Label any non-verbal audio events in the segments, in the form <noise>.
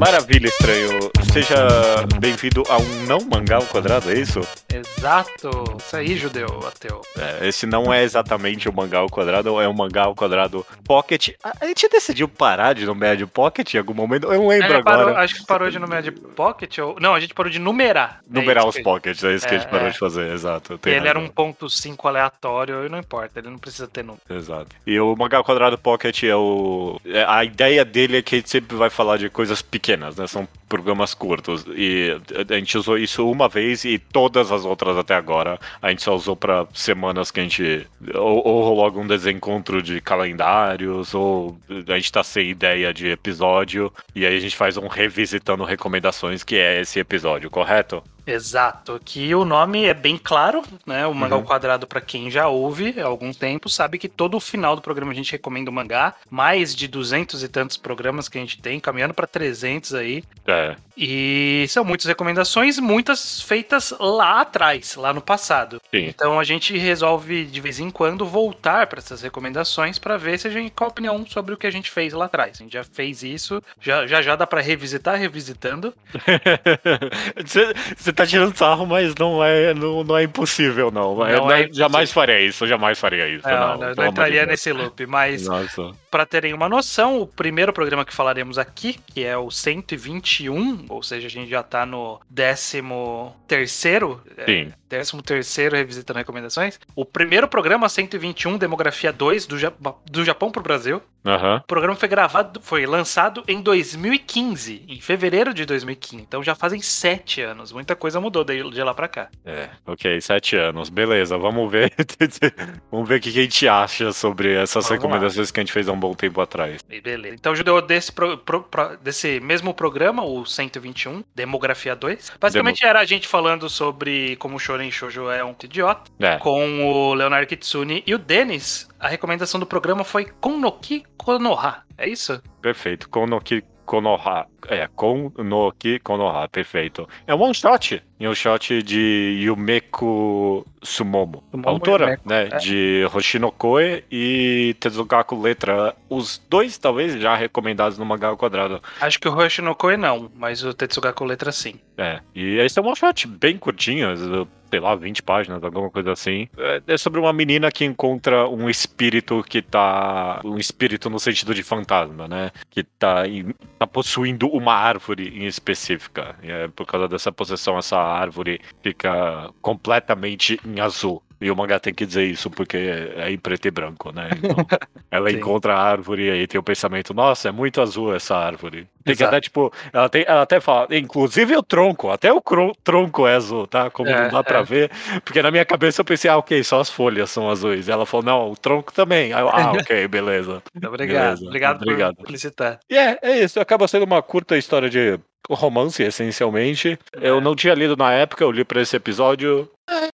Maravilha, estranho. Seja bem-vindo a um não mangá ao quadrado, é isso? Exato. Isso aí, judeu, ateu. É, esse não é exatamente o mangá ao quadrado, é um mangá ao quadrado pocket. A, gente decidiu parar de nomear de pocket em algum momento, eu não lembro É, parou- agora. acho que parou de numerar de pocket. Ou... Não, a gente parou de numerar. Numerar É os pockets, é isso que a gente É, parou é. de fazer, exato. Ele era razão. um ponto 5 aleatório, e não importa, ele não precisa ter número. Exato. E o Mangá ao Quadrado Pocket é o. é- A ideia dele é que a gente sempre vai falar de coisas pequenas, né? São programas curtos. E a gente usou isso uma vez e todas as outras até agora a gente só usou pra semanas que a gente. Ou, ou algum desencontro de calendários, ou a gente tá sem ideia de episódio. E aí a gente faz um revisitando recomendações, que é esse episódio, correto? Exato, que o nome é bem claro, né? O mangá Uhum. ao quadrado, pra quem já ouve há algum tempo, sabe que todo o final do programa a gente recomenda o mangá. Mais de 200 e tantos programas que a gente tem, caminhando pra 300 aí. É. E são muitas recomendações, muitas feitas lá atrás, lá no passado. Sim. Então a gente resolve de vez em quando voltar para essas recomendações para ver se a gente qual a opinião sobre o que a gente fez lá atrás. A gente já fez isso, já já, já dá para revisitar revisitando. <laughs> Você tá tirando sarro, mas não é, não, não é impossível, não. Não Eu é. Jamais faria isso, eu jamais faria isso. Não, não, não entraria de nesse loop, mas para terem uma noção, o primeiro programa que falaremos aqui, que é o 121, ou seja, a gente já tá no 13 terceiro, é, Sim. 13 terceiro revisitando recomendações. O primeiro programa 121, Demografia 2 do, Ja- do Japão pro Brasil. Aham. O programa foi gravado, foi lançado em 2015, em fevereiro de 2015. Então já fazem sete anos. Muita coisa mudou de, de lá pra cá. É, ok, sete anos. Beleza, vamos ver. <laughs> vamos ver o que a gente acha sobre essas Vamos lá. recomendações que a gente fez há um bom tempo atrás. E beleza. Então, Judeu, desse, pro- pro- pro- desse mesmo programa, o 121, Demografia 2, basicamente era a gente falando sobre como o Shonen Shoujo é um idiota, É, com o Leonardo Kitsune e o Denis. A recomendação do programa foi Konnoki Konoha. É isso? perfeito. Konoki Konoha. É, Konoki Konoha, perfeito. É um one shot. É um shot de Yumeko Sumomo. Sumomo autora, Yumeko, né? é. De Hoshino Koe e Tezukaku Letra. Os dois, talvez, já recomendados no Mangá ao Quadrado. Acho que o Hoshinokoe não, mas o Tetsugaku Letra sim. É, e esse é um one shot bem curtinho, sei lá, 20 páginas, alguma coisa assim. É, é sobre uma menina que encontra um espírito que tá. Um espírito no sentido de fantasma, né? Que tá, tá possuindo uma árvore em específica. É por causa dessa possessão, essa árvore fica completamente em azul. E o mangá tem que dizer isso porque é em preto e branco, né? Então, <laughs> ela encontra a árvore e aí tem o pensamento, nossa, é muito azul essa árvore. Tem que Exato. até, tipo, ela, tem, ela até fala, inclusive o tronco, até o tronco é azul, tá? Como É, não dá pra é. ver. Porque na minha cabeça eu pensei, ah, ok, só as folhas são azuis. Ela falou, não, o tronco também. Eu, ah, <laughs> ok, beleza. Obrigado. Beleza, Obrigado, obrigado. por felicitar. E é, é isso. Acaba sendo uma curta história de romance, essencialmente. Eu É. não tinha lido na época, eu li pra esse episódio. É,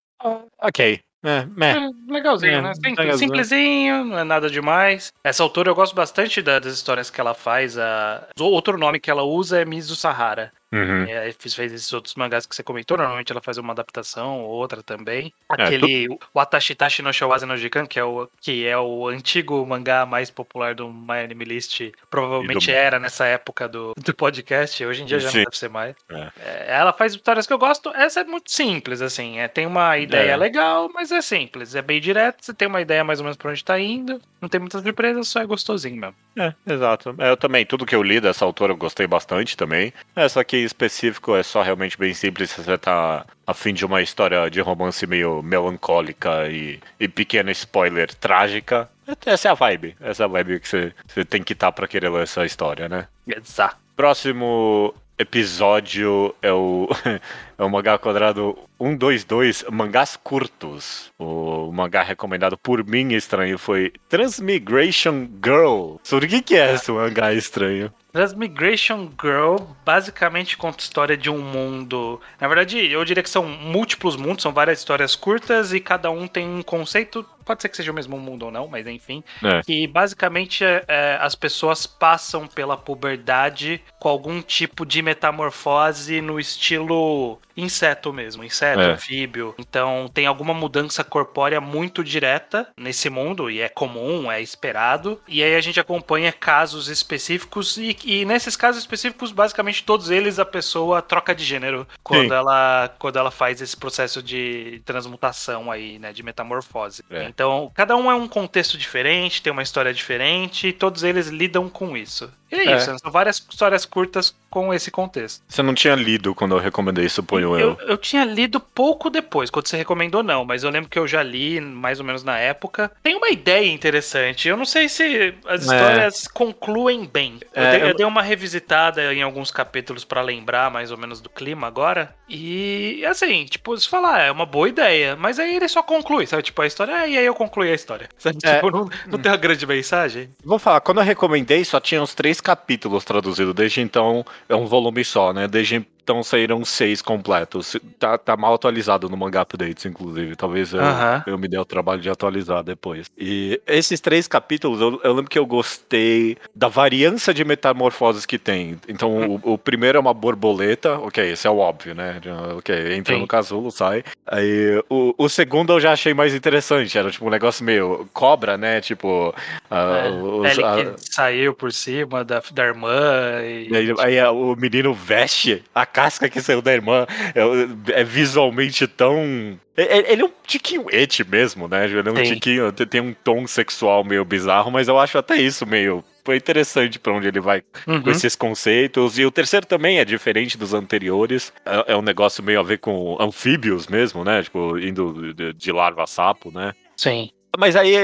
ok. É. É, legalzinho, É, né? Simples, legalzinho. simplesinho, não é nada demais. Essa autora eu gosto bastante da- das histórias que ela faz. A... o Outro nome que ela usa é Mizu Sahara. Uhum. É, fez, esses outros mangás que você comentou. Normalmente ela faz uma adaptação ou outra também. É, Aquele Watashitashi no Shawase no Jikan, que é, o, que é o antigo mangá mais popular do My Anime List. Provavelmente do- era nessa época do, do podcast. Hoje em dia já Sim. não deve ser mais. É. É, ela faz histórias que eu gosto. Essa é muito simples, assim. É, tem uma ideia É. legal, mas é simples. É bem direto. Você tem uma ideia mais ou menos pra onde tá indo. Não tem muitas surpresas, só é gostosinho mesmo. É, exato. É, eu também, tudo que eu li dessa autora eu gostei bastante também. Essa aqui específico é só realmente bem simples se você tá a fim de uma história de romance meio melancólica e, e pequeno spoiler trágica. Essa é a vibe. Essa é a vibe que você, você tem que estar pra querer ler essa história, né? Exato. Próximo episódio é o, <laughs> é o mangá quadrado 122, mangás curtos. O mangá recomendado por mim estranho foi Transmigration Girl. Sobre o que, que é esse mangá estranho? Transmigration Girl basicamente conta a história de um mundo. Na verdade, eu diria que são múltiplos mundos, são várias histórias curtas e cada um tem um conceito. Pode ser que seja o mesmo mundo ou não, mas enfim. É. Que basicamente é, é, as pessoas passam pela puberdade com algum tipo de metamorfose no estilo inseto mesmo, inseto, É. anfíbio. Então tem alguma mudança corpórea muito direta nesse mundo, e é comum, é esperado. E aí a gente acompanha casos específicos, e, e nesses casos específicos, basicamente todos eles a pessoa troca de gênero quando Sim. ela quando ela faz esse processo de transmutação aí, né, de metamorfose. É. Então, cada um é um contexto diferente, tem uma história diferente, e todos eles lidam com isso. E é, É. isso, né, são várias histórias curtas com esse contexto. Você não tinha lido quando eu recomendei, suponho Eu, eu. eu tinha lido pouco depois, quando você recomendou, não, mas eu lembro que eu já li mais ou menos na época. Tem uma ideia interessante. Eu não sei se as É. histórias concluem bem. Eu, É, dei, eu dei uma revisitada em alguns capítulos pra lembrar mais ou menos do clima agora. E assim, tipo, se falar, é uma boa ideia, mas aí ele só conclui, sabe? Tipo, a história, ah, e aí eu concluí a história. <laughs> Sabe? É. Tipo, não, não tem uma grande mensagem. Vou falar, quando eu recomendei, só tinha os três capítulos traduzidos. Desde então, é um volume só, né? Desde então saíram seis completos. Tá, tá mal atualizado no Manga Updates, inclusive. Talvez eu, eu me dê o trabalho de atualizar depois. E esses três capítulos, eu, eu lembro que eu gostei da variância de metamorfoses que tem. Então, o, o primeiro é uma borboleta. Ok, esse é o óbvio, né? Ok, entra Sim. no casulo, sai. Aí, o, o segundo eu já achei mais interessante. Era tipo um negócio meio cobra, né? Tipo. ah, É, os- a- que saiu por cima da, da irmã e. aí, aí a- o menino veste a casca que saiu da irmã. É, é visualmente tão. é- é- Ele é um tiquinho et mesmo, né? Ele é um Sim. tiquinho. tem- um tom sexual meio bizarro, mas eu acho até isso meio. Foi interessante pra onde ele vai Uhum. com esses conceitos. E o terceiro também é diferente dos anteriores. É, é um negócio meio a ver com anfíbios mesmo, né? Tipo, indo de larva a sapo, né? Sim. Mas aí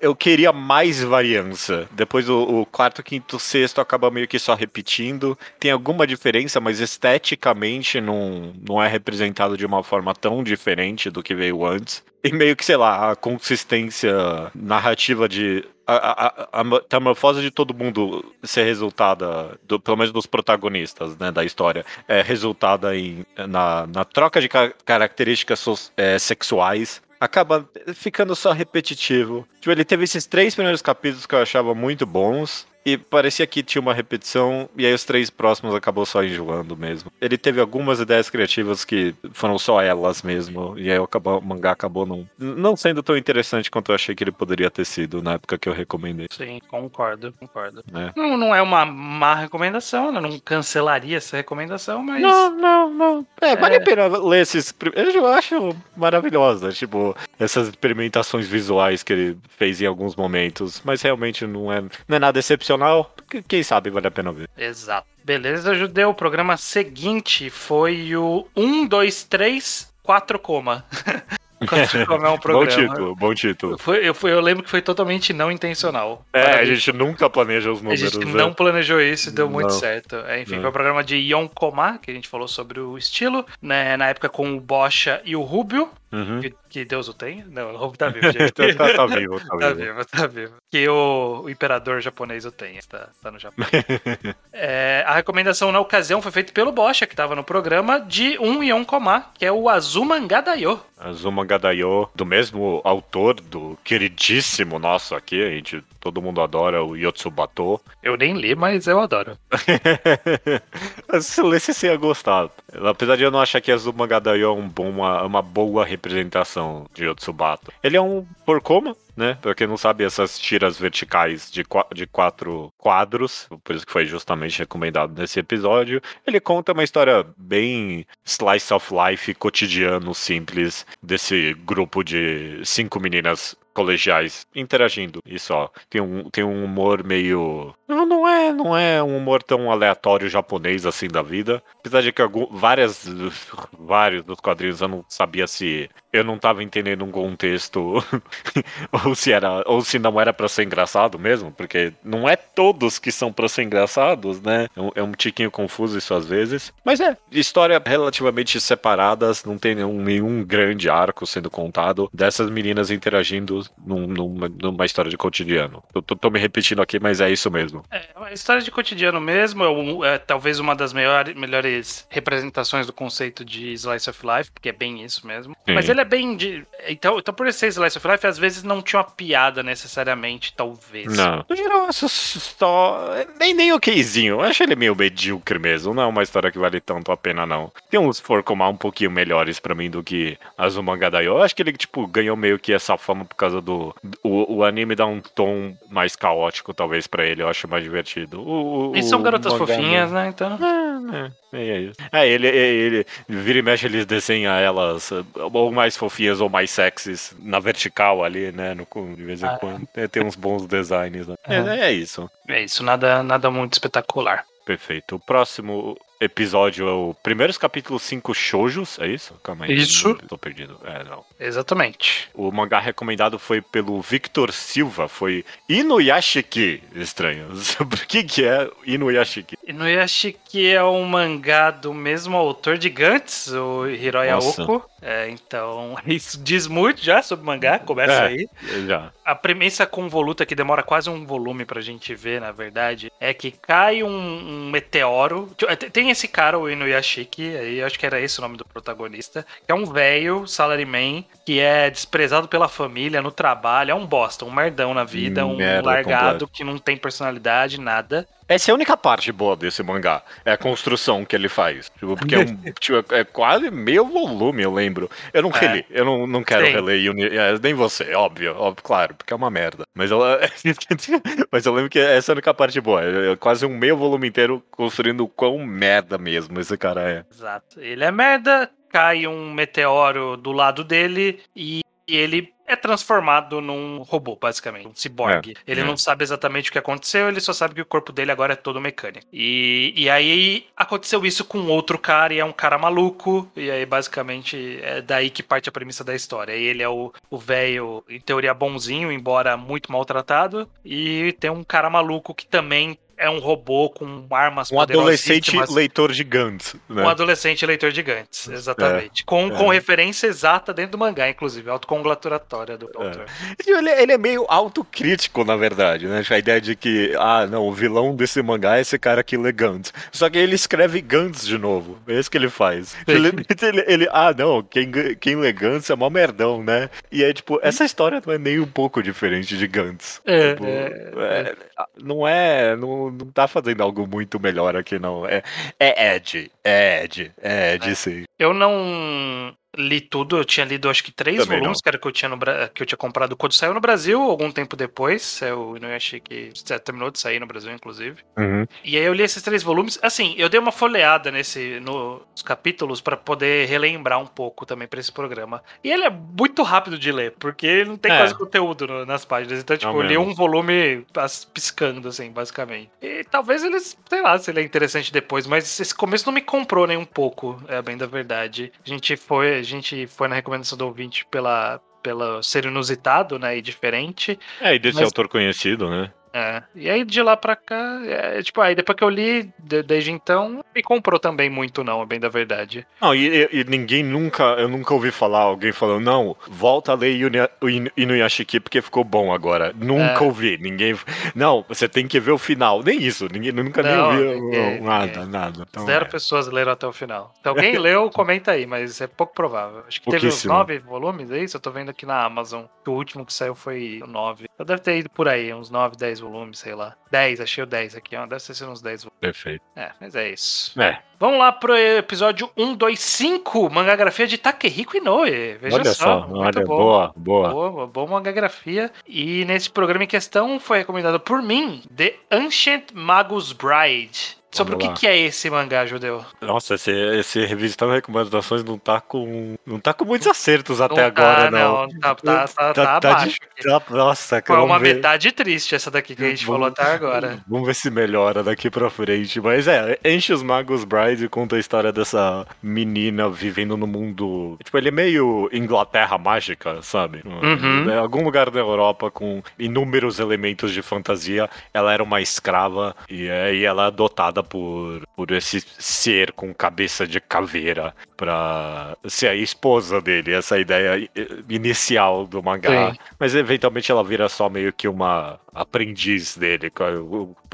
eu queria mais variância. Depois o, o quarto, quinto, sexto acaba meio que só repetindo. Tem alguma diferença, mas esteticamente não, não é representado de uma forma tão diferente do que veio antes. E meio que, sei lá, a consistência narrativa de. A- a metamorfose de todo mundo ser resultada, do- pelo menos dos protagonistas né, da história, é resultada em, na, na troca de ca- características so- é, sexuais acaba ficando só repetitivo. Tipo, ele teve esses três primeiros capítulos que eu achava muito bons. E parecia que tinha uma repetição, e aí os três próximos acabou só enjoando mesmo. Ele teve algumas ideias criativas que foram só elas mesmo, e aí o acabou- o mangá acabou não, não sendo tão interessante quanto eu achei que ele poderia ter sido na época que eu recomendei. Sim, concordo, concordo. É. Não, não é uma má recomendação, né? não cancelaria essa recomendação, mas. Não, não, não. É, vale É. a pena ler esses. Eu acho maravilhosa, tipo, essas experimentações visuais que ele fez em alguns momentos. Mas realmente não é, não é nada excepcional. Que- Quem sabe vale a pena ver. Exato. Beleza, Judeu. O programa seguinte foi o 1, 2, 3, 4, coma. <laughs> 4 <laughs> coma é um Bom programa. título, bom título. Foi, eu, fui- eu lembro que foi totalmente não intencional. É, a gente nunca planeja os A números. gente né? não planejou isso e deu muito Não. certo. É, enfim, Não. foi o programa de Ion Koma, que a gente falou sobre o estilo, né, na época com o Bocha e o Rubio, Uhum. que, que Deus o tenha. Não, o Rubio tá vivo, <laughs> gente. tá, tá- tá vivo, tá Tá vivo. vivo, tá vivo. Que o, o imperador japonês o tenha, tá, tá no Japão. <laughs> É, a recomendação na ocasião foi feita pelo Bocha, que tava no programa, de um Ion Koma, que é o Azuma Gadayo. Azuma Gadayo, do mesmo autor do queridíssimo nosso aqui, a gente, todo mundo adora o Yotsubato. Eu nem li, mas eu adoro. Se lesse, você ia gostar. Apesar de eu não achar que Azuma Gadayo é um bom, uma, uma boa representação de Yotsubato. Ele é um porcoma, né? Pra quem não sabe, essas tiras verticais de, qua- de quatro quadros, por isso que foi justamente recomendado nesse episódio. Ele conta uma história bem slice of life, cotidiano, simples, desse grupo de cinco meninas colegiais interagindo e só. Tem um, tem um humor meio. Não, não é, não é um humor tão aleatório japonês assim da vida. Apesar de que algum, várias, vários dos quadrinhos eu não sabia se eu não tava entendendo um contexto <laughs> ou se era ou se não era pra ser engraçado mesmo, porque não é todos que são pra ser engraçados, né? É um, é um tiquinho confuso isso às vezes. Mas é, história relativamente separadas, não tem nenhum, nenhum grande arco sendo contado dessas meninas interagindo num- numa, numa história de cotidiano. Eu tô, tô me repetindo aqui, mas é isso mesmo. É uma história de cotidiano mesmo, é, é talvez uma das melhor- melhores representações do conceito de Slice of Life, porque é bem isso mesmo. Sim. Mas ele é é bem. De... Então, então, por ser Slice of Life, às vezes não tinha uma piada necessariamente, talvez. Não. No geral, essa história. Nem, nem okzinho. Eu acho ele meio medíocre mesmo. Não é uma história que vale tanto a pena, não. Tem uns Forcomar um pouquinho melhores pra mim do que as do mangá da Eu acho que ele, tipo, ganhou meio que essa fama por causa do. O, o anime dá um tom mais caótico, talvez, pra ele. Eu acho mais divertido. O, e são garotas fofinhas, né? Então. É, é, é isso. É, ele, ele, vira e mexe, eles desenham elas ou mais fofinhas ou mais sexys na vertical ali, né? No, de vez em ah, quando. É. Tem uns bons designs, né? Uhum. É, é isso. É isso, nada, nada muito espetacular. Perfeito. O próximo episódio é o primeiros capítulos 5 shoujos, é isso? Calma aí. Isso. Tô perdido. É, não. Exatamente. O mangá recomendado foi pelo Victor Silva, foi Inuyashiki. Estranho. <laughs> Por que que é Inuyashiki? Inuyashiki é um mangá do mesmo autor de Gantz, o Hiroya Oko. É, então, <laughs> isso diz muito já sobre o mangá, começa é, aí. Já. A premissa convoluta, que demora quase um volume pra gente ver, na verdade, é que cai um, um meteoro. É, tem esse cara, o Inuyashiki, aí acho que era esse o nome do protagonista, que é um velho salaryman que é desprezado pela família no trabalho, é um bosta, um merdão na vida, um Merda largado completo. que não tem personalidade, nada. Essa é a única parte boa desse mangá. É a construção que ele faz. Tipo, porque é, um, <laughs> tipo, é quase meio volume, eu lembro. Eu não é. reli, eu não, não quero Sim. reler Uni, é, nem você, óbvio, óbvio, claro, porque é uma merda. Mas eu, <laughs> mas eu lembro que essa é a única parte boa. É, é quase um meio volume inteiro construindo o quão merda mesmo esse cara é. Exato. Ele é merda, cai um meteoro do lado dele e ele é transformado num robô, basicamente, um ciborgue. É, ele é. não sabe exatamente o que aconteceu, ele só sabe que o corpo dele agora é todo mecânico. E, e aí aconteceu isso com outro cara, e é um cara maluco, e aí basicamente é daí que parte a premissa da história. E ele é o velho, em teoria, bonzinho, embora muito maltratado, e tem um cara maluco que também é um robô com armas Um adolescente leitor de Gantz. Né? Um adolescente leitor de Gantz, exatamente. É, com, é. com referência exata dentro do mangá, inclusive, autocongratulatória do é. autor. Ele, ele, é meio autocrítico, na verdade, né? A ideia de que, ah, não, o vilão desse mangá é esse cara aqui lê Gantz. Só que ele escreve Gantz de novo. É isso que ele faz. Ele, <laughs> ele, ele, ah, não, quem, quem lê Gantz é mó merdão, né? E é tipo, essa história não é nem um pouco diferente de Gantz. É, tipo, é, é. não é. Não, não tá fazendo algo muito melhor aqui, não. É, é Ed. É Ed. É Ed, é. sim. Eu não li tudo, eu tinha lido acho que três Também volumes, não. que era que eu tinha no, que eu tinha comprado quando saiu no Brasil, algum tempo depois. Eu não achei que terminou de sair no Brasil, inclusive. Uhum. E aí eu li esses três volumes. Assim, eu dei uma folheada nesse nos capítulos para poder relembrar um pouco também para esse programa. E ele é muito rápido de ler, porque não tem é. quase conteúdo no, nas páginas. Então, tipo, não eu li um volume piscando, assim, basicamente. E talvez eles, sei lá, se ele é interessante depois, mas esse começo não me comprou nem um pouco, é bem da verdade. A gente foi gente foi na recomendação do ouvinte pela, pela ser inusitado, né, e diferente. É, e desse mas... autor conhecido, né? É. E aí de lá pra cá, é, tipo, aí depois que eu li, de, desde então, me comprou também muito, não, é bem da verdade. Não, e, e, ninguém nunca, eu nunca ouvi falar alguém falando, não, volta a ler Inuyashiki porque ficou bom agora. Nunca é. ouvi, ninguém. Não, você tem que ver o final. Nem isso, ninguém nunca não, nem ouviu ninguém, nada, ninguém. nada. Então, Zero é. pessoas leram até o final. Se alguém <laughs> leu, comenta aí, mas é pouco provável. Acho que teve uns nove volumes, é isso? Eu tô vendo aqui na Amazon. O último que saiu foi o nove. Eu deve ter ido por aí, uns nove, dez volumes, sei lá. 10, achei o 10 aqui, ó. Deve ser uns 10 volumes. Perfeito. É, mas é isso. É. Vamos lá pro episódio 125, mangagrafia de Takehiko Inoue. Veja olha só, só olha, boa, boa. Boa, boa mangagrafia. E nesse programa em questão foi recomendado por mim, The Ancient Magus Bride. Sobre o que, que, é esse mangá judeu? Nossa, esse, esse revisitando recomendações não tá com. Não tá com muitos acertos não até tá, agora, não. não. Tá, tá, tá, tá, tá abaixo. De, tá, nossa, Foi uma ver. metade triste essa daqui que a gente vamos, falou até agora. <laughs> Vamos ver se melhora daqui pra frente. Mas é, Enche os Magos Bride conta a história dessa menina vivendo no mundo. Tipo, ele é meio Inglaterra mágica, sabe? Uhum. É, algum lugar da Europa com inúmeros elementos de fantasia. Ela era uma escrava e aí ela é adotada por, por esse ser com cabeça de caveira pra ser a esposa dele, essa ideia inicial do mangá. Sim. Mas eventualmente ela vira só meio que uma aprendiz dele.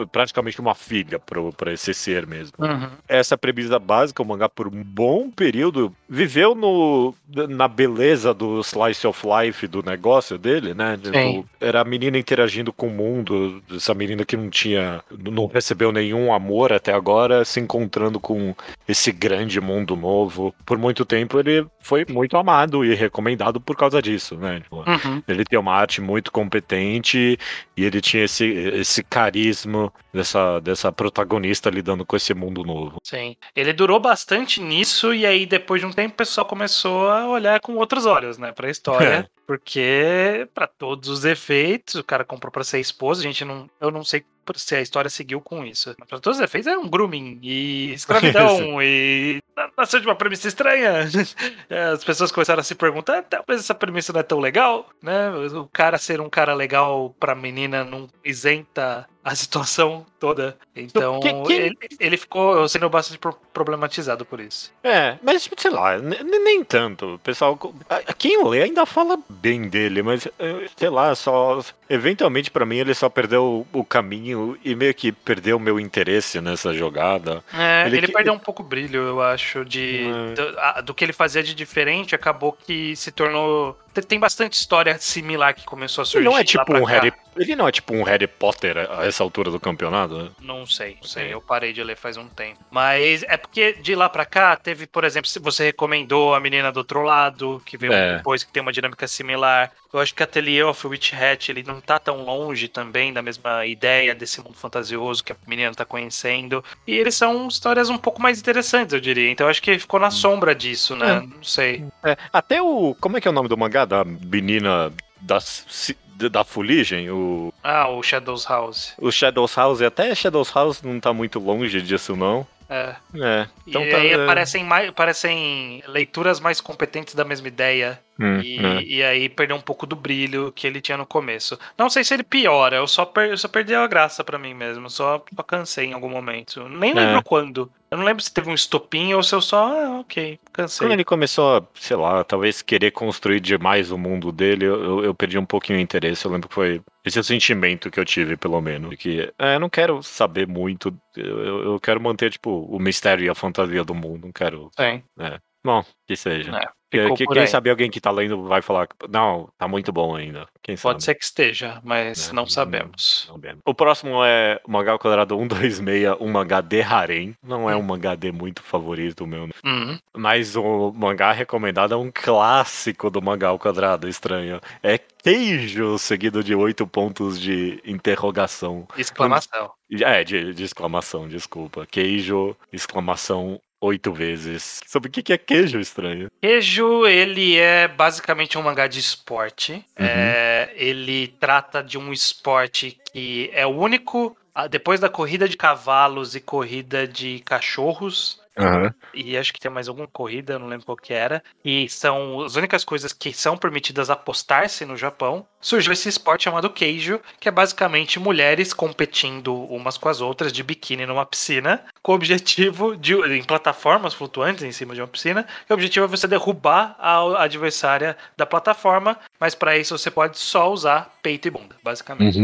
Praticamente uma filha para esse ser mesmo. Uhum. Essa premissa básica, o mangá por um bom período viveu no, na beleza do slice of life do negócio dele, né? Tipo, era a menina interagindo com o mundo, essa menina que não tinha, não recebeu nenhum amor até agora, se encontrando com esse grande mundo novo. Por muito tempo ele foi muito amado e recomendado por causa disso, né? Tipo, Uhum. ele tem uma arte muito competente e ele tinha esse, esse carisma dessa, dessa protagonista lidando com esse mundo novo. Sim. Ele durou bastante nisso e aí depois de um tempo o pessoal começou a olhar com outros olhos, né, pra história. <laughs> É. Porque, pra todos os efeitos, o cara comprou pra ser esposa, a gente não. Eu não sei se a história seguiu com isso. Mas pra todos os efeitos é um grooming e escravidão <laughs> e. Nasceu de uma premissa estranha. <laughs> As pessoas começaram a se perguntar, "Ah, talvez essa premissa não é tão legal, né? O cara ser um cara legal pra menina não isenta a situação toda. Então, Que- que- ele, ele ficou sendo bastante pro- problematizado por isso. É, mas sei lá, ne- nem tanto. O pessoal. Quem lê ainda fala bem dele, mas eh, sei lá, só. Eventualmente, pra mim, ele só perdeu o caminho e meio que perdeu o meu interesse nessa jogada. É, Ele ele, que- perdeu um pouco o brilho, eu acho, de É. do, a- do que ele fazia de diferente, acabou que se tornou. Tem, bastante história similar que começou a surgir. Ele não é lá tipo um cá. Harry. Ele não é tipo um Harry Potter a essa altura do campeonato, né? Não sei, não sei. Eu parei de ler faz um tempo. Mas é porque de lá pra cá teve, por exemplo, você recomendou a menina do outro lado, que veio É. depois, que tem uma dinâmica similar. Eu acho que Atelier of Witch Hat, ele não tá tão longe também da mesma ideia desse mundo fantasioso que a menina tá conhecendo. E eles são histórias um pouco mais interessantes, eu diria. Então eu acho que ficou na sombra disso, né? Não sei. É, até o. Como é que é o nome do mangá? Da menina da, da fuligem? O, Ah, o Shadows House. o Shadows House. Até Shadows House não tá muito longe disso, não. É. É. Então e tá. aí é, parecem, mais, parecem leituras mais competentes da mesma ideia. Hum, E, é. e aí perdeu um pouco do brilho que ele tinha no começo. Não sei se ele piora, eu só, per, eu só perdi a graça pra mim mesmo. Só, só cansei em algum momento. Nem lembro É. quando. Eu não lembro se teve um estopim ou se eu só. Ah, ok, cansei. Quando ele começou a, sei lá, talvez querer construir demais o mundo dele, eu, eu- eu perdi um pouquinho o interesse. Eu lembro que foi esse é o sentimento que eu tive, pelo menos. Que é, eu não quero saber muito. Eu, eu- eu quero manter, tipo, o mistério e a fantasia do mundo. Não quero. Sim, Bom, que seja. é, Que- quem aí. sabe alguém que tá lendo vai falar, não, tá muito bom ainda. Quem sabe? Pode ser que esteja, mas É, não não- sabemos. Não mesmo. O próximo é o mangá ao quadrado 126, um mangá de harem. Não é Hum. um mangá de muito favorito meu, né? Uhum. mas o mangá recomendado é um clássico do mangá ao quadrado, estranho. É queijo seguido de oito pontos de interrogação. Exclamação. É, de, de exclamação, desculpa. Queijo, exclamação, oito vezes. Sobre o que é queijo estranho? Queijo, ele é basicamente um mangá de esporte. Uhum. É, ele trata de um esporte que é o único. ah, Depois da corrida de cavalos e corrida de cachorros, e acho que tem mais alguma corrida, não lembro qual que era, e são as únicas coisas que são permitidas apostar-se no Japão, surgiu esse esporte chamado Keijo, que é basicamente mulheres competindo umas com as outras de biquíni numa piscina, com o objetivo de em plataformas flutuantes em cima de uma piscina, e o objetivo é você derrubar a adversária da plataforma, mas para isso você pode só usar peito e bunda, basicamente.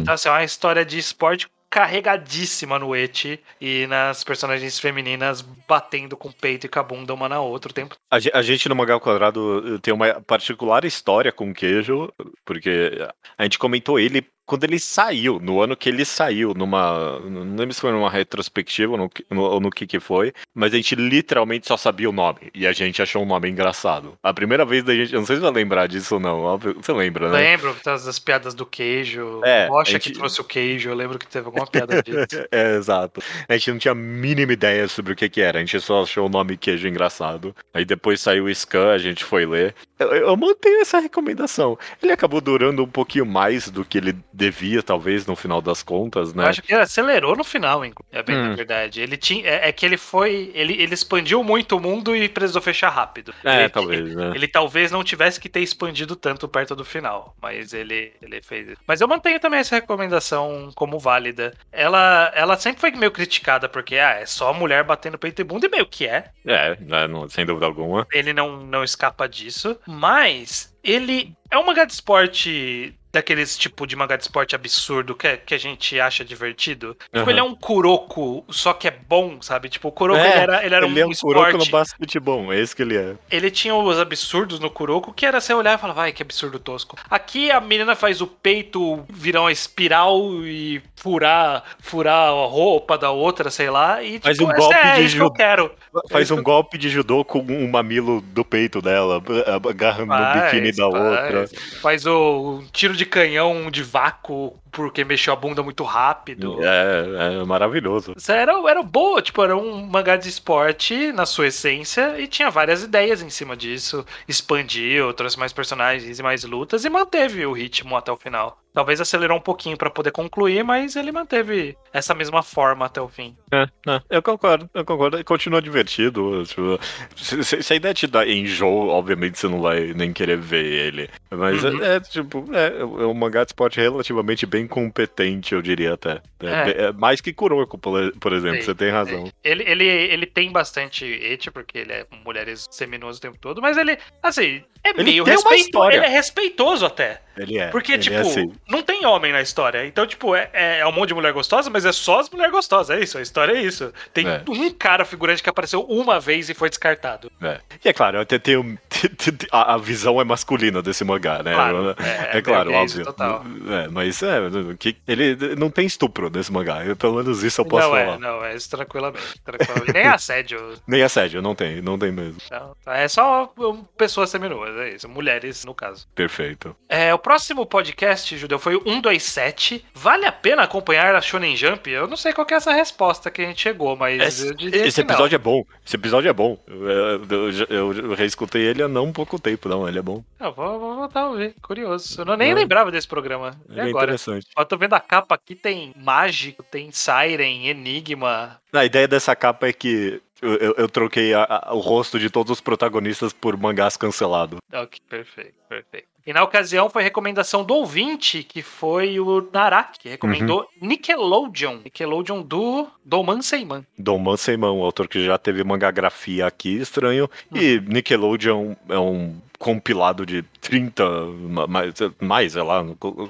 Então, assim, é uma história de esporte carregadíssima no eti e nas personagens femininas batendo com o peito e com a bunda uma na outra o tempo. A, a gente no Mangá Quadrado tem uma particular história com queijo, porque a gente comentou ele quando ele saiu, no ano que ele saiu, numa. Não lembro se foi numa retrospectiva ou no, que- no, no que que foi, mas a gente literalmente só sabia o nome. E a gente achou o nome engraçado. A primeira vez da gente. Eu não sei se vai lembrar disso ou não. Você lembra, né? Lembro das, das piadas do queijo. É, Rocha gente- que trouxe o queijo. Eu lembro que teve alguma piada disso. <laughs> É, exato. A gente não tinha a mínima ideia sobre o que que era. A gente só achou o nome queijo engraçado. Aí depois saiu o Scan, a gente foi ler. Eu, eu mantenho essa recomendação. Ele acabou durando um pouquinho mais do que ele devia, talvez, no final das contas, Eu né? acho que ele acelerou no final, inclu- é bem Hum. na verdade. Ele tinha, é, é que ele foi. Ele, ele expandiu muito o mundo e precisou fechar rápido. É, ele, talvez, né? Ele talvez não tivesse que ter expandido tanto perto do final, mas ele, ele fez isso. Mas eu mantenho também essa recomendação como válida. Ela, ela sempre foi meio criticada, porque ah, é só mulher batendo peito e bunda, e meio que é. É, né, não- sem dúvida alguma. Ele não, não escapa disso. Mas ele é um mangá de esporte daqueles tipo de mangá de esporte absurdo que, que a gente acha divertido. Tipo, Aham. ele é um Kuroko, só que é bom, sabe? Tipo, o Kuroko É, ele era, ele era ele é um, um Kuroko esporte. no basquete bom, é esse que ele é. Ele tinha os absurdos no Kuroko, que era você olhar e falar, vai, que absurdo tosco. Aqui a menina faz o peito virar uma espiral e furar, furar a roupa da outra, sei lá. E, Faz tipo, um essa golpe é, de isso que eu judô. quero. Faz isso um golpe de judô com um mamilo do peito dela, agarrando Faz, biquíni da faz. outra. Faz o um tiro de canhão de vácuo porque mexeu a bunda muito rápido. É, é maravilhoso. Isso Era, era boa, tipo, era um mangá de esporte na sua essência e tinha várias ideias em cima disso. Expandiu, trouxe mais personagens e mais lutas e manteve o ritmo até o final. Talvez acelerou um pouquinho pra poder concluir, mas ele manteve essa mesma forma até o fim. É, é, eu concordo, eu concordo. E Continua divertido. tipo, se, se- se a ideia te dá enjoo, obviamente você não vai nem querer ver ele. Mas Uhum. é, é, tipo, é, é um mangá de esporte relativamente bem competente, eu diria até. É, É. é mais que Kuroko, por, exemplo, Sim, você tem razão. Ele, ele, ele tem bastante et, porque ele é mulheres seminuas o tempo todo, mas ele, assim, é Ele meio respeitoso. Ele é respeitoso até. Ele é. Porque, ele tipo, é assim. não tem homem na história. Então, tipo, é, é é um monte de mulher gostosa, mas é só as mulheres gostosas. É isso, a história é isso. Tem É. um cara figurante que apareceu uma vez e foi descartado. É. E é claro, até tem a, visão é masculina desse mangá, né? Claro, é, é, claro, é óbvio. total. É, mas é, que ele não tem estupro nesse mangá. Eu, pelo menos isso eu posso não, falar. é, não, é isso tranquilamente. tranquilamente. Nem assédio. <laughs> Nem assédio, não tem, não tem mesmo. Não, é só pessoas seminuas, é isso. Mulheres, no caso. Perfeito. É, o próximo podcast, Judeu, foi o 127. Vale a pena acompanhar a Shonen Jump? Eu não sei qual que é essa resposta que a gente chegou, mas Esse, eu diria esse que não. episódio é bom. Esse episódio é bom. Eu, eu, eu- eu reescutei ele há não pouco tempo, não. Ele é bom. Eu vou, vou voltar a ouvir, curioso. Eu não, nem É. lembrava desse programa. E é agora? interessante. Eu tô vendo a capa aqui, tem Mágico, tem Siren, Enigma. A ideia dessa capa é que eu, eu- eu troquei a- a- o rosto de todos os protagonistas por mangás cancelados. Ok, perfeito, perfeito. E na ocasião foi recomendação do ouvinte, que foi o Narak, que recomendou Uhum. Nickelodeon. Nickelodeon do Doman Seiman. Dom Seimão, o autor que já teve mangagrafia aqui, estranho. E Uhum. Nickelodeon é um compilado de 30, ma- mais, mais sei lá,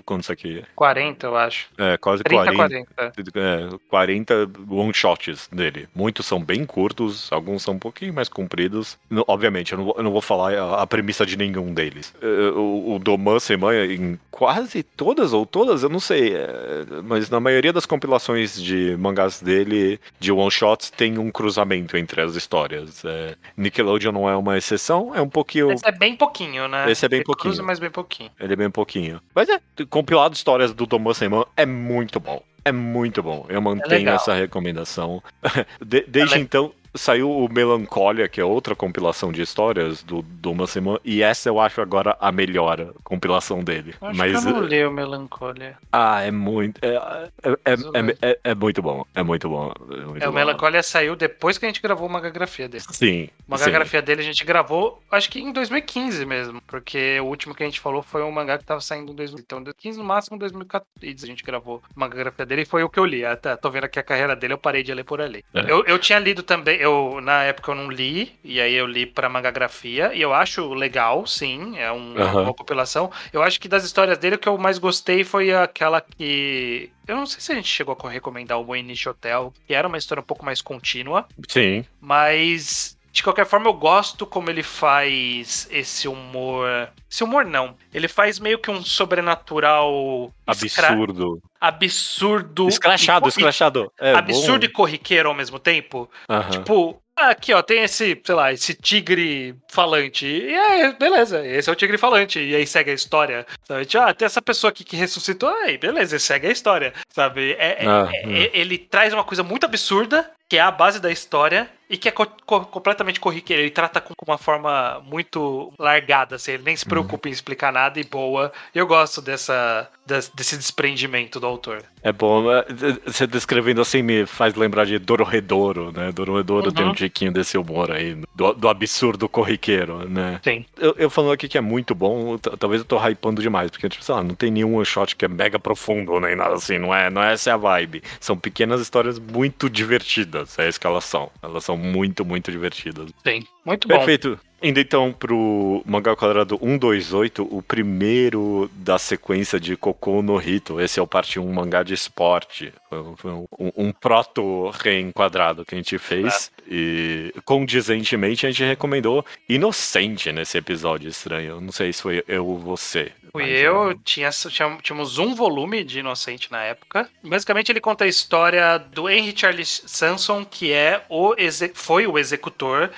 quanto isso aqui é? 40, eu acho. É, quase 30, 40. 40. É, 40 one-shots dele. Muitos são bem curtos, alguns são um pouquinho mais compridos. Obviamente, eu não, vou, eu não vou falar a, a premissa de nenhum deles. É, o, o Doman Seman, em quase todas ou todas, eu não sei, é, mas na maioria das compilações de mangás dele, de one-shots, tem um cruzamento entre as histórias. É, Nickelodeon não é uma exceção, é um pouquinho... Esse é bem pouquinho, né? Esse é bem Ele pouquinho. Cruza, mas bem pouquinho. Ele é bem pouquinho. Mas é, compilado histórias do Thomas Seymour é muito bom. É muito bom. Eu mantenho legal. essa recomendação. <laughs> De- desde É então, saiu o Melancólia, que é outra compilação de histórias do Thomas Seymour, e essa eu acho agora a melhor compilação dele. Eu Acho Mas que eu não li o Melancolia. ah, é muito é, é, é, é- é- é muito bom. É muito bom. É, muito É, o. Melancolia saiu depois que a gente gravou uma grafia dele. Sim. Sim. mangá dele a gente gravou, acho que em 2015 mesmo, porque o último que a gente falou foi um mangá que tava saindo em 2000, então 2015 no máximo 2014 a gente gravou o mangá dele e foi o que eu li. Até tô vendo aqui a carreira dele, eu parei de ler por ali. Eu, eu tinha lido também, eu na época eu não li, e aí eu li pra mangagrafia, e eu acho legal, sim, é um- uma Aham. boa compilação. Eu acho que das histórias dele o que eu mais gostei foi aquela que eu não sei se a gente chegou a recomendar o Moinish Hotel, que era uma história um pouco mais contínua, Sim. mas, de qualquer forma, eu gosto como ele faz esse humor. Esse humor não. Ele faz meio que um sobrenatural. escra- Absurdo. Absurdo. Escrachado, e- escrachado. É absurdo bom. e corriqueiro ao mesmo tempo. Aham. Tipo, aqui ó, tem esse, sei lá, esse tigre falante. E é, beleza, esse é o tigre falante. E aí segue a história. Sabe? Tipo, ah, tem essa pessoa aqui que ressuscitou. Aí, beleza, segue a história. Sabe? É- é- Ah, é- hum. é- ele traz uma coisa muito absurda, que é a base da história. E que é co- co- completamente corriqueiro. Ele trata com uma forma muito largada, assim. Ele nem se preocupa em explicar nada e boa. Eu gosto dessa, des- desse desprendimento do autor. É bom, é, você descrevendo assim me faz lembrar de Dororedoro, né? Dororedoro Uhum. tem um tiquinho desse humor aí, do, do absurdo corriqueiro, né? Sim. Eu, eu falando aqui que é muito bom, talvez eu tô hypando demais, porque, tipo, sei lá, não tem nenhum one shot que é mega profundo, nem nada assim, não é, não é essa é a vibe. São pequenas histórias muito divertidas, é isso que elas são. Elas são muito, muito divertidas. Sim. Muito bom. Perfeito. Indo então pro mangá ao quadrado 128, o primeiro da sequência de Cocô no Rito. Esse é o parte 1 mangá de esporte. Foi um, um, um proto reenquadrado que a gente fez. É. E condizentemente a gente recomendou Inocente nesse episódio estranho. Não sei se foi eu ou você. Fui eu, tinha, tínhamos um volume de Inocente na época. Basicamente, ele conta a história do Henry Charles Sanson, que é o foi o executor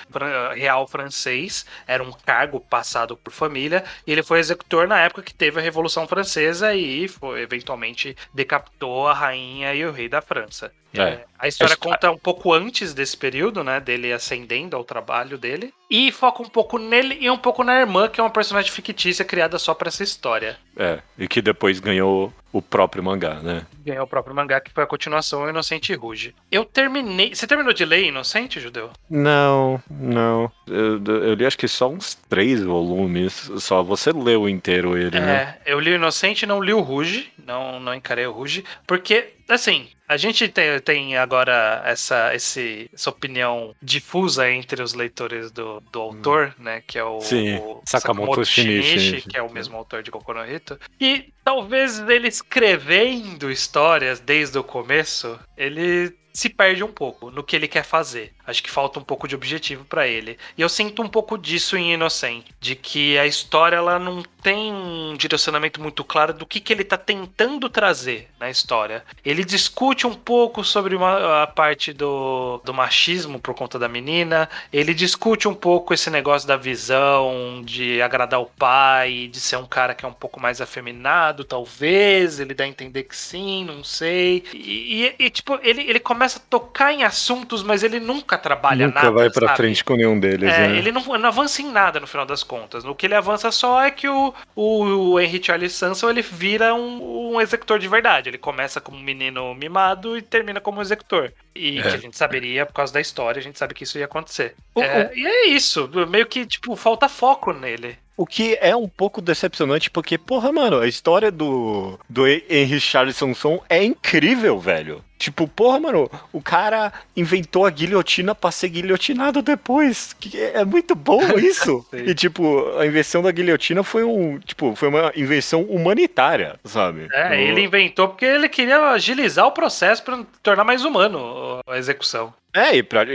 real francês, era um cargo passado por família, e ele foi executor na época que teve a Revolução Francesa e foi, eventualmente decapitou a rainha e o rei da França. É. é. A história conta um pouco antes desse período, né? Dele ascendendo ao trabalho dele. E foca um pouco nele e um pouco na irmã, que é uma personagem fictícia criada só para essa história. É, e que depois ganhou o próprio mangá, né? Ganhou o próprio mangá, que foi a continuação Inocente Ruge. Eu terminei. Você terminou de ler Inocente, Judeu? Não, não. Eu, eu, li acho que só uns três volumes. Só você leu inteiro ele, é, né? É, eu li o Inocente não li o Ruge. Não, não encarei o Ruge. Porque, assim, a gente tem, tem agora essa, esse, essa opinião difusa entre os leitores do, do autor, hum. né? Que é o, Sim, o Sakamoto, Sakamoto Shinichi, Shinichi, que é o mesmo autor de Kokono Hito. E talvez ele escrevendo histórias desde o começo, ele se perde um pouco no que ele quer fazer. Acho que falta um pouco de objetivo para ele. E eu sinto um pouco disso em Inocente, de que a história ela não tem um direcionamento muito claro do que, que ele tá tentando trazer na história. Ele discute um pouco sobre uma, a parte do, do machismo por conta da menina, ele discute um pouco esse negócio da visão de agradar o pai, de ser um cara que é um pouco mais afeminado, talvez, ele dá a entender que sim, não sei. E, e, e tipo, ele, ele começa a tocar em assuntos, mas ele nunca nunca trabalha nunca nada. Nunca vai sabe? frente com nenhum deles. É, né? Ele não, não, avança em nada no final das contas. O que ele avança só é que o, o, o Henry Charles Sanson ele vira um, um executor de verdade. Ele começa como um menino mimado e termina como executor. E é. que a gente saberia, por causa da história, a gente sabe que isso ia acontecer. é, E é isso. Meio que, tipo, falta foco nele. O que é um pouco decepcionante, porque, porra, mano, a história do, do Henry Charleston é incrível, velho. Tipo, porra, mano, o cara inventou a guilhotina pra ser guilhotinado depois. É muito bom <laughs> isso. e, tipo, a invenção da guilhotina foi um. Tipo, foi uma invenção humanitária, sabe? É, o... ele inventou porque ele queria agilizar o processo para tornar mais humano a execução. É, e pra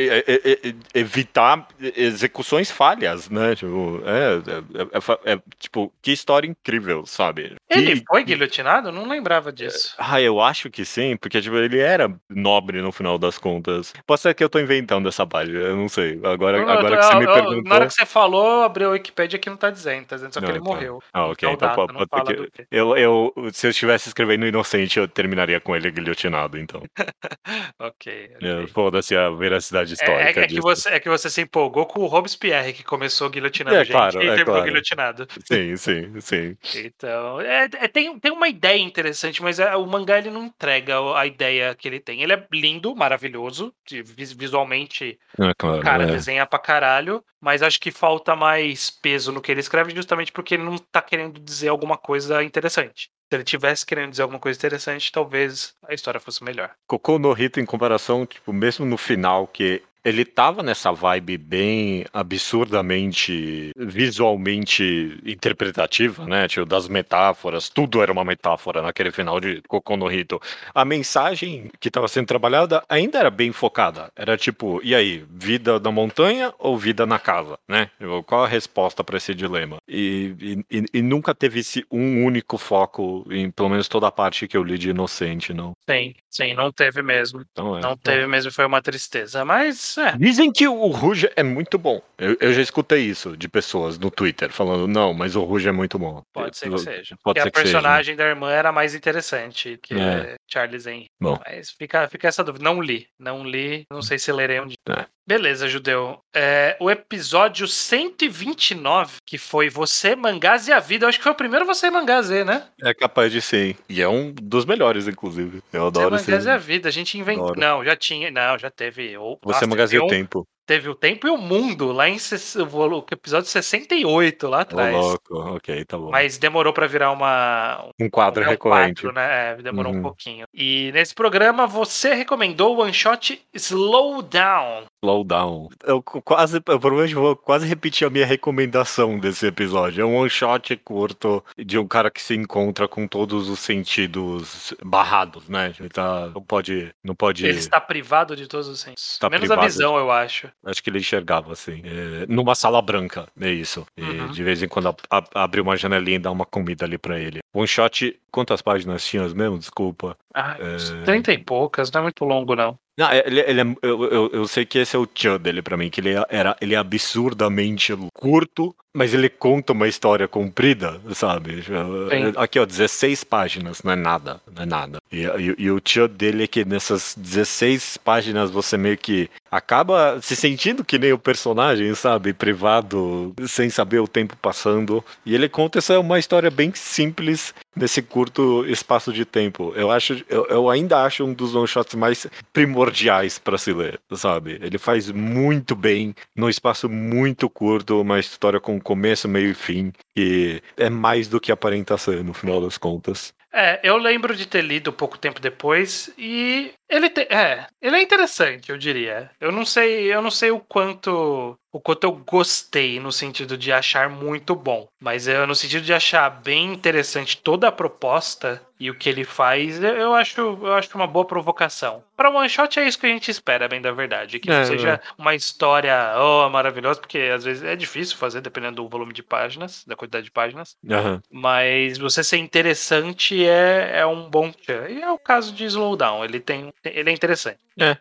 evitar execuções falhas, né? Tipo, é, é, é, é, tipo, que história incrível, sabe? Ele e, foi guilhotinado? Eu não lembrava disso. Ah, eu acho que sim, porque tipo, ele era nobre no final das contas. Pode ser que eu tô inventando essa página, eu não sei. Agora, não, agora que você me perguntou. Na hora que você falou, abriu a Wikipedia aqui não tá dizendo, tá dizendo só que ele tá. morreu. Ah, ok. Então, data, pode, pode que... eu, eu, se eu estivesse escrevendo Inocente, eu terminaria com ele guilhotinado, então. <laughs> ok. okay. Foda-se a veracidade histórica. É, é, que você, é que você se empolgou com o Robespierre, que começou guilhotinando é, gente claro, e é terminou claro. guilhotinado. Sim, sim, sim. Então, é, é, tem, tem uma ideia interessante, mas é, o mangá ele não entrega a ideia que ele tem. Ele é lindo, maravilhoso, visualmente é, claro, o cara desenha pra caralho, mas acho que falta mais peso no que ele escreve justamente porque ele não tá querendo dizer alguma coisa interessante. Se ele tivesse querendo dizer alguma coisa interessante, talvez a história fosse melhor. Cocô no Rito, em comparação, tipo, mesmo no final, que ele tava nessa vibe bem absurdamente visualmente interpretativa, né? Tipo, das metáforas, tudo era uma metáfora naquele final de Cocô no Hito. A mensagem que estava sendo trabalhada ainda era bem focada. Era tipo, e aí, vida na montanha ou vida na casa, né? Tipo, qual a resposta para esse dilema? E, e, e, nunca teve esse um único foco em pelo menos toda a parte que eu li de Inocente, não? Sim, sim, não teve mesmo. Então, é, não teve mesmo, foi uma tristeza, mas é. Dizem que o Ruge é muito bom. Eu, eu, já escutei isso de pessoas no Twitter falando, não, mas o Ruge é muito bom. Pode ser que seja. Pode ser a personagem seja, né? da irmã era mais interessante que é. Charles Zen. Bom. Mas fica, fica essa dúvida. Não li. Não li. Não sei se lerei um dia. É. Beleza, Judeu. É, o episódio 129, que foi Você, Mangás e a Vida. Eu acho que foi o primeiro Você, Mangás e, né? É capaz de ser. E é um dos melhores, inclusive. Eu adoro Você, Mangás e a Vida. A gente inventou. Não, já tinha. Não, já teve. Você, Mangás e o Tempo. Teve o Tempo e o Mundo, lá em o episódio 68, lá atrás. Ô, louco, ok, tá bom. Mas demorou para virar uma. Um quadro um recorrente. Quadro, né? É, demorou uhum. um pouquinho. E nesse programa você recomendou o one shot Slow Down. Slowdown. Eu quase, eu provavelmente vou quase repetir a minha recomendação desse episódio. É um one shot curto de um cara que se encontra com todos os sentidos barrados, né? Ele tá, não pode, não pode. Ele está privado de todos os sentidos. Tá Menos privado. a visão, eu acho. Acho que ele enxergava assim, é, numa sala branca, é isso. E uhum. de vez em quando a, a, abre uma janelinha e dá uma comida ali para ele. One shot, quantas páginas tinha mesmo? Desculpa. Ah, é... 30 e poucas, não é muito longo não. Não, é, ele, ele é, eu, eu, eu, sei que esse é o tchan dele pra mim, que ele, é, era, ele é absurdamente curto, mas ele conta uma história comprida, sabe? Sim. Aqui, ó, 16 páginas, não é nada, não é nada. E, e, e o tchan dele é que nessas 16 páginas você meio que acaba se sentindo que nem o personagem, sabe? Privado, sem saber o tempo passando. E ele conta essa uma história bem simples nesse curto espaço de tempo. Eu acho, eu, eu ainda acho um dos one shots mais primordiais para se ler, sabe? Ele faz muito bem num espaço muito curto, uma história com começo, meio e fim, e é mais do que aparenta ser no final das contas. É, eu lembro de ter lido pouco tempo depois e ele te, é, ele é interessante, eu diria. Eu não sei, eu não sei o quanto o quanto eu gostei no sentido de achar muito bom, mas eu, no sentido de achar bem interessante toda a proposta e o que ele faz, eu acho, eu acho uma boa provocação. Para one shot é isso que a gente espera, bem da verdade, que é, seja é. uma história oh, maravilhosa, porque às vezes é difícil fazer dependendo do volume de páginas, da quantidade de páginas. Uhum. Mas você ser interessante é, é um bom E é o caso de Slowdown, ele tem ele é interessante. É,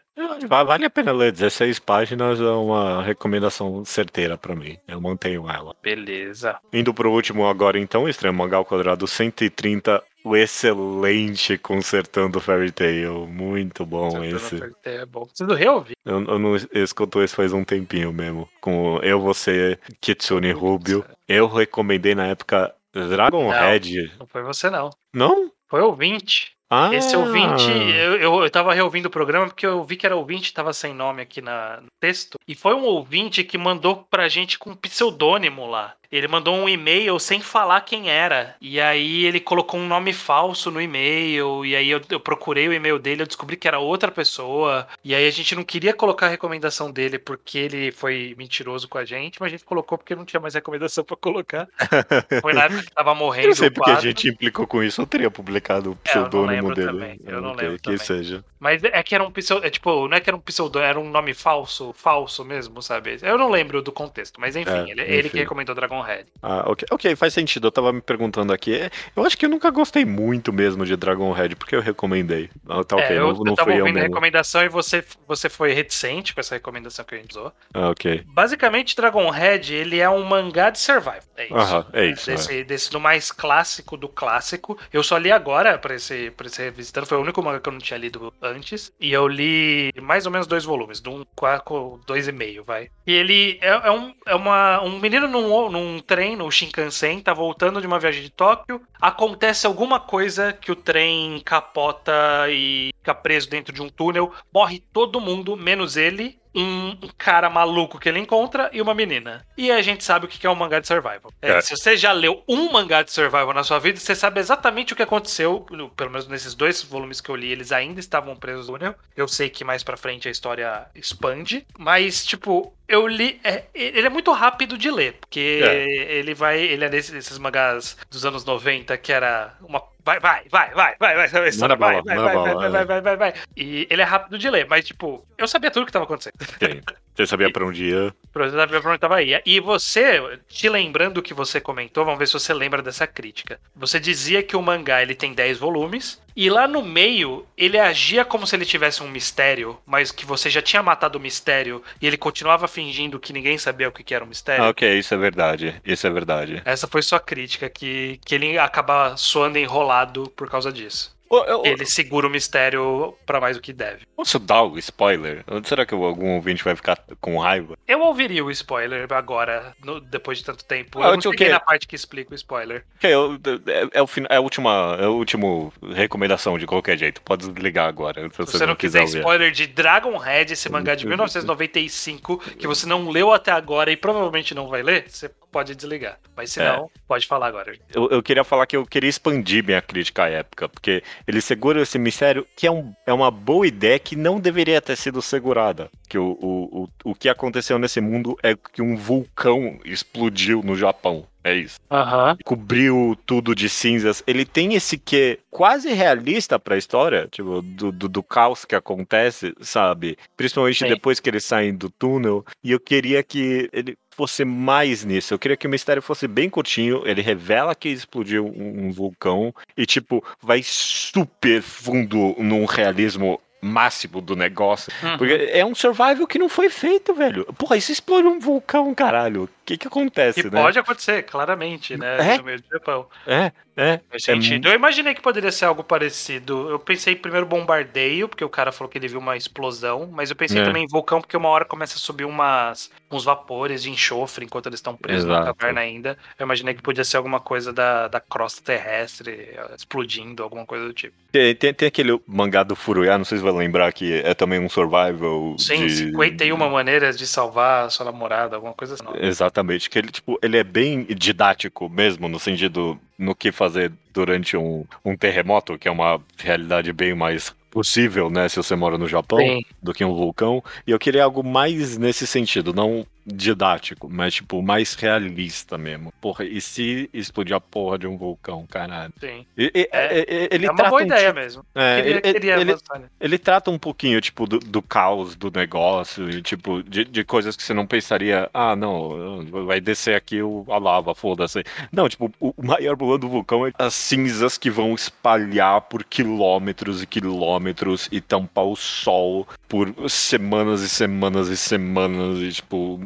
vale a pena ler. 16 páginas é uma recomendação certeira para mim. Eu mantenho ela. Beleza. Indo pro último agora, então, Extremo Mangá ao Quadrado 130. O excelente Consertando Fairy Tail. Muito bom Consertando esse. Fairy Tail é bom. Você não reouve? Eu, eu não escutou esse faz um tempinho mesmo. Com eu, você, Kitsune Rubio. Eu recomendei na época Dragon não, Head. Não foi você, não. Não? Foi ouvinte. Ah. Esse ouvinte, eu, eu, eu tava reouvindo o programa porque eu vi que era ouvinte, tava sem nome aqui na, no texto. E foi um ouvinte que mandou pra gente com um pseudônimo lá. Ele mandou um e-mail sem falar quem era. E aí ele colocou um nome falso no e-mail. E aí eu, eu, procurei o e-mail dele, eu descobri que era outra pessoa. E aí a gente não queria colocar a recomendação dele porque ele foi mentiroso com a gente, mas a gente colocou porque não tinha mais recomendação para colocar. <laughs> Foi na época que tava morrendo. Eu não sei porque a gente implicou com isso. Eu teria publicado o pseudônimo é, dele. Também. Eu não lembro. Que seja. Mas é que era um pseudônimo. É, tipo, não é que era um pseudônimo, era um nome falso, falso mesmo, sabe? Eu não lembro do contexto, mas enfim, é, ele, enfim. ele que recomendou Dragon Head. Ah, ok. Ok, faz sentido. Eu tava me perguntando aqui. Eu acho que eu nunca gostei muito mesmo de Dragon Head, porque eu recomendei. Ah, tá ok, é, eu, não, não eu tava ouvindo a recomendação e você, você foi reticente com essa recomendação que a gente usou. Ah, ok. Basicamente, Dragon Head, ele é um mangá de survival. É isso. Aham, é isso. Desse, é. desse do mais clássico do clássico. Eu só li agora pra esse, pra esse revisitando. Foi o único mangá que eu não tinha lido antes. E eu li mais ou menos dois volumes, de um quatro, dois e meio, vai. E ele é, é um, é uma, um menino num, num trem, no Shinkansen, tá voltando de uma viagem de Tóquio. Acontece alguma coisa que o trem capota e fica preso dentro de um túnel. Morre todo mundo, menos ele um cara maluco que ele encontra e uma menina. E a gente sabe o que é um mangá de survival. É, é. Se você já leu um mangá de survival na sua vida, você sabe exatamente o que aconteceu. Pelo menos nesses dois volumes que eu li, eles ainda estavam presos no túnel. Eu sei que mais pra frente a história expande. Mas, tipo, eu li. É, ele é muito rápido de ler, porque é. ele vai. Ele é desses, mangás dos anos 90 que era uma vai, vai, vai, vai, vai, vai, vai, vai, vai, vai, vai, vai, vai, vai, vai. E ele é rápido de ler, mas, tipo, eu sabia tudo o que tava acontecendo. Sim. Você sabia pra onde ia. Você sabia pra onde tava aí. E você, te lembrando o que você comentou, vamos ver se você lembra dessa crítica. Você dizia que o mangá ele tem 10 volumes, e lá no meio, ele agia como se ele tivesse um mistério, mas que você já tinha matado o mistério e ele continuava fingindo que ninguém sabia o que era o mistério. Ah, ok, isso é verdade. Isso é verdade. Essa foi sua crítica, que, que ele acaba soando enrolado por causa disso. Ele segura o mistério para mais do que deve. Posso dar o spoiler? Será que algum ouvinte vai ficar com raiva? Eu ouviria o spoiler agora, no, depois de tanto tempo. Ah, eu não cheguei okay. na parte que explica o spoiler. Okay, eu, é, é, o, é, a última, é a última recomendação de qualquer jeito. Pode desligar agora. Se você, você não, quiser, quiser spoiler de Dragon Head, esse mangá de <laughs> 1995, que você não leu até agora e provavelmente não vai ler, você pode desligar. Mas se não, pode falar agora. Eu, eu queria falar que eu queria expandir minha crítica à época, porque ele segura esse mistério que é, um, é uma boa ideia que não deveria ter sido segurada. Que o, o, o, o que aconteceu nesse mundo é que um vulcão explodiu no Japão. É isso. Aham. Cobriu tudo de cinzas. Ele tem esse que quase realista pra história, tipo, do, do, do caos que acontece, sabe? Principalmente Sim. depois que eles saem do túnel. E eu queria que ele fosse mais nisso. Eu queria que o mistério fosse bem curtinho. Ele revela que explodiu um, um vulcão e, tipo, vai super fundo num realismo máximo do negócio. Uhum. Porque é um survival que não foi feito, velho. Porra, se explode um vulcão, caralho? O que que acontece, Que né? pode acontecer, claramente, né? É? No meio do Japão. É, é. Faz É sentido. Eu imaginei que poderia ser algo parecido. Eu pensei primeiro bombardeio, porque o cara falou que ele viu uma explosão, mas eu pensei É. também em vulcão, porque uma hora começa a subir umas, uns vapores de enxofre enquanto eles estão presos na Exato. caverna ainda. Eu imaginei que podia ser alguma coisa da, da crosta terrestre eh, explodindo, alguma coisa do tipo. Tem, tem, tem aquele mangá do Furuya, não sei se vai lembrar, que é também um survival. Sim, de... 51 maneiras de salvar a sua namorada, alguma coisa assim. Exatamente, que ele, tipo, ele é bem didático mesmo, no sentido, no que fazer durante um, um terremoto, que é uma realidade bem mais possível, né, se você mora no Japão, Sim. do que um vulcão. E eu queria algo mais nesse sentido, não didático, mas, tipo, mais realista mesmo. Porra, e se explodir a porra de um vulcão, caralho? Sim. E- e- É- ele é uma trata boa um ideia tipo- mesmo. é, ele- ele- nisso. ele trata um pouquinho, tipo, do, do caos do negócio, e, tipo, de, de coisas que você não pensaria, ah, não, vai descer aqui o, a lava, foda-se. Não, tipo, o, o maior problema do vulcão é as cinzas que vão espalhar por quilômetros e quilômetros e tampar o sol por semanas e semanas e semanas, e, tipo,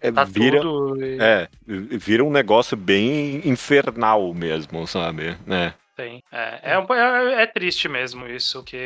é, Tá vira... tudo. É, vira um negócio bem infernal mesmo, sabe? É. Tem. É, é, um- é- é triste mesmo isso, que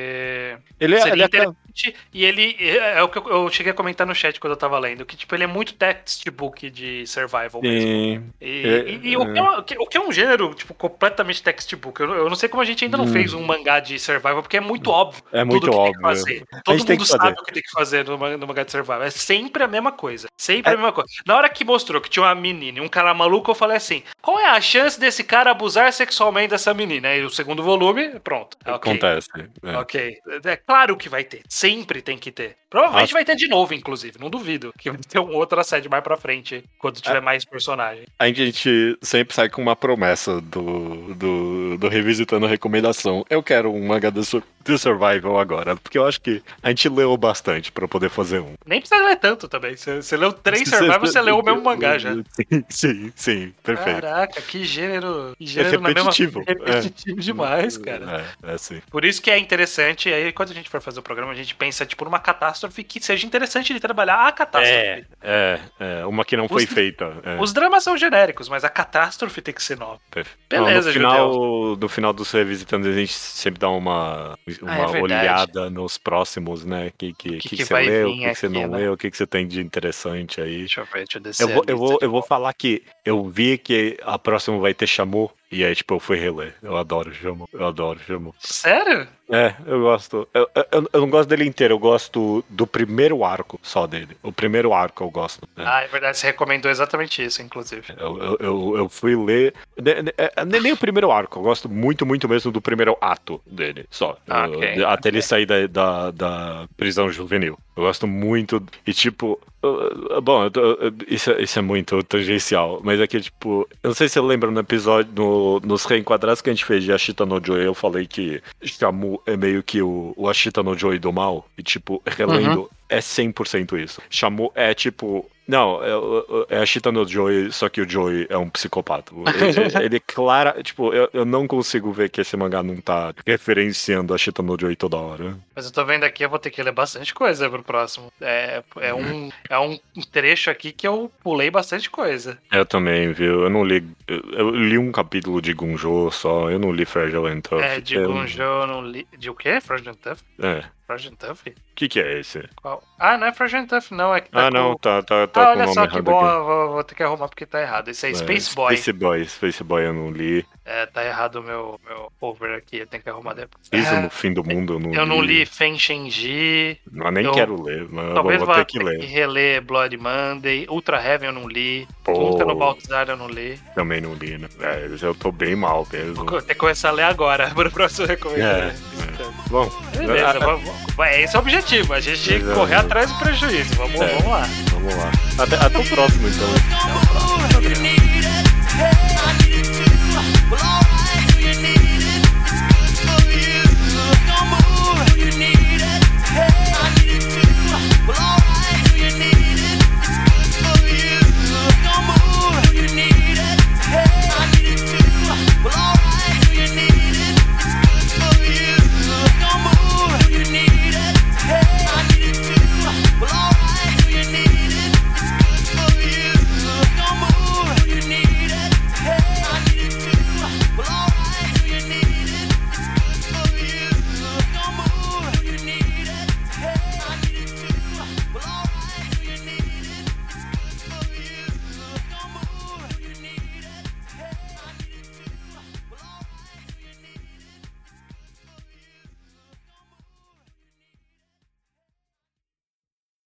Ele, é- ele é interessante. E ele é, é o que eu, eu cheguei a comentar no chat quando eu tava lendo, que tipo, ele é muito textbook de survival mesmo. E, É, e- e o, que é, o que- é um gênero, tipo, completamente textbook. Eu, não- eu não sei como a gente ainda não Hum. fez um mangá de survival, porque é muito óbvio. É muito tudo que óbvio. Tem que fazer. Todo mundo que sabe fazer. o que tem que fazer no, no mangá de survival. É sempre a mesma coisa. Sempre É. a mesma coisa. Na hora que mostrou que tinha uma menina e um cara maluco, eu falei assim: qual é a chance desse cara abusar sexualmente dessa menina? Aí o segundo volume, pronto. Ok. Acontece. é. Ok. É claro que vai ter. Sempre tem que ter. Provavelmente vai ter de novo, inclusive. Não duvido. Que vai ter um outro assédio mais pra frente. Quando tiver mais personagem. A gente sempre sai com uma promessa do, do, do Revisitando a Recomendação. Eu quero um sur- de survival agora, porque eu acho que a gente leu bastante pra poder fazer um. Nem precisa ler tanto também. Você, leu três <laughs> survival, você leu o mesmo mangá <laughs> já. Sim, sim, sim, perfeito. Caraca, que gênero. Que gênero na repetitivo, Mesma... Repetitivo demais, cara. É, é assim. Por isso que é interessante, aí quando a gente for fazer o programa, a gente pensa, tipo, numa catástrofe que seja interessante de trabalhar a catástrofe. É, é, é, uma que não foi Os- feita. é. Os dramas são genéricos, mas a catástrofe tem que ser nova. Perfe- Beleza, no final, no final dos revisitando, a gente sempre dá uma, uma Ah, é olhada nos próximos, né? Que, que, que, que que você leu, o que, que você não né? leu, o que, que você tem de interessante aí. Deixa eu ver, deixa eu descer. Eu vou, a eu, vou, eu vou falar que eu vi que a próxima vai ter Shamu, e aí, tipo, eu fui reler. Eu adoro Shamu, eu adoro Shamu. Sério? É, eu gosto. Eu, eu, eu não gosto dele inteiro, eu gosto do primeiro arco só dele. O primeiro arco eu gosto. né? Ah, é verdade, você recomendou exatamente isso, inclusive. Eu, eu, eu, fui ler. ne- ne- é, Nem, nem o primeiro arco, eu gosto muito, muito mesmo do primeiro ato dele, só. Ah, Eu- ok, até ele sair da, da, da prisão juvenil. Eu gosto muito. E tipo. Bom, isso, é- isso é muito tangencial, mas é que, tipo, eu não sei se você lembra no episódio, no- nos reenquadrados que a gente fez de Ashita no Joy, eu falei que Shamu é meio que o, o Ashita no Joy do mal, e, tipo, relendo, é 100% isso. Shamu é, tipo, não, é, é a Chita no Joey, só que o Joey é um psicopata. Ele, <laughs> ele clara, tipo, eu, eu não consigo ver que esse mangá não tá referenciando a Chita no Joey toda hora. Mas eu tô vendo aqui, eu vou ter que ler bastante coisa pro próximo. É, é, um, é um trecho aqui que eu pulei bastante coisa. Eu também, viu? Eu não li. Eu, eu li um capítulo de Gunjo só, eu não li Fragile and Tough. É, de Eu- Gunjo, eu não li. De o quê? Frozen Tough? É. Frozen Tough? O que, que é esse? Qual? Ah, não é Frozen Tough, não. É que tá ah, não, com... tá, tá, tá Ah, o olha só que bom, eu vou, vou ter que arrumar porque tá errado. Isso aí, É, Space Boy. Space Boy, Space Boy eu não li. É, tá errado o meu, meu over aqui, eu tenho que arrumar depois. Isso É, no fim do mundo eu não li. eu não li Fen Shenji, Mas nem eu- quero ler, mas eu talvez vou vá ter que ler. que reler Blood Monday, Ultra Heaven eu não li, Pô. Nunca no Baltazar eu não li. Também não li, né? É, eu tô bem mal mesmo. Vou ter que começar a ler agora, <laughs> pro próximo É, é. Bom, Beleza, ah, vamos, é esse é o objetivo, a gente Exato. correr atrás do prejuízo. Vamos, É. vamos lá. vamos lá. Até, até o próximo, então. Até o próximo.